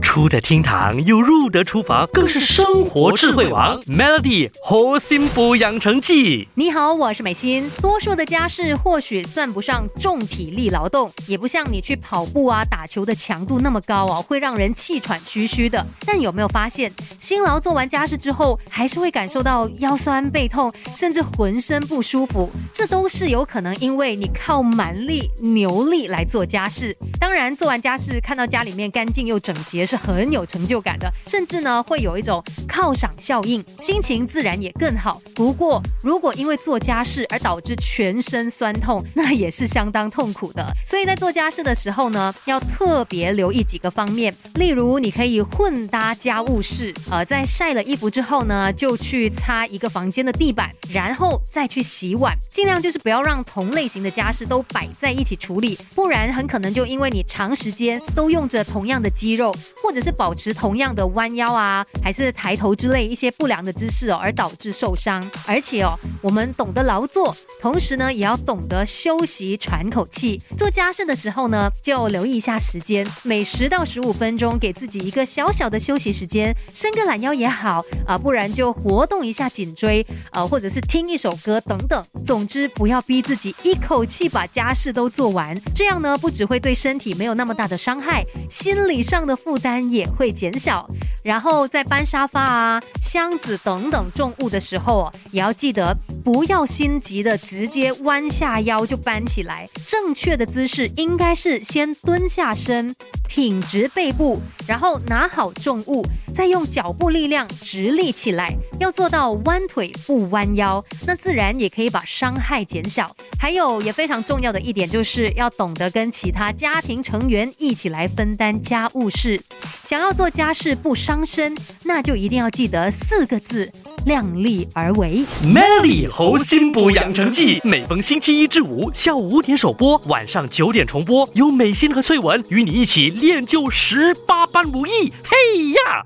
出得厅堂又入得厨房，更是生活智慧王。Melody 核心补养成记。你好，我是美心。多数的家事或许算不上重体力劳动，也不像你去跑步啊、打球的强度那么高哦，会让人气喘吁吁的。但有没有发现，辛劳做完家事之后，还是会感受到腰酸背痛，甚至浑身不舒服？这都是有可能因为你靠蛮力、牛力来做家事。当然，做完家事看到家里面干净又整洁是很有成就感的，甚至呢会有一种犒赏效应，心情自然也更好。不过，如果因为做家事而导致全身酸痛，那也是相当痛苦的。所以在做家事的时候呢，要特别留意几个方面，例如你可以混搭家务事，呃，在晒了衣服之后呢，就去擦一个房间的地板，然后再去洗碗，尽量就是不要让同类型的家事都摆在一起处理，不然很可能就因为你长时间都用着同样的肌肉，或者是保持同样的弯腰啊，还是抬头之类一些不良的姿势哦，而导致受伤。而且哦，我们懂得劳作，同时呢，也要懂得休息喘口气。做家事的时候呢，就留意一下时间，每十到十五分钟给自己一个小小的休息时间，伸个懒腰也好啊，不然就活动一下颈椎，呃，或者是听一首歌等等。总之，不要逼自己一口气把家事都做完，这样呢，不只会对身体没有那么大的伤害，心理上的负担也会减小。然后在搬沙发啊、箱子等等重物的时候，也要记得不要心急的直接弯下腰就搬起来。正确的姿势应该是先蹲下身，挺直背部，然后拿好重物，再用脚步力量直立起来。要做到弯腿不弯腰，那自然也可以把伤害减小。还有也非常重要的一点，就是要懂得跟其他家庭成员一起来分担家务事。想要做家事不伤身，那就一定要记得四个字：量力而为。Melly 猴心补养成记，每逢星期一至五下午五点首播，晚上九点重播，由美心和翠文与你一起练就十八般武艺。嘿呀！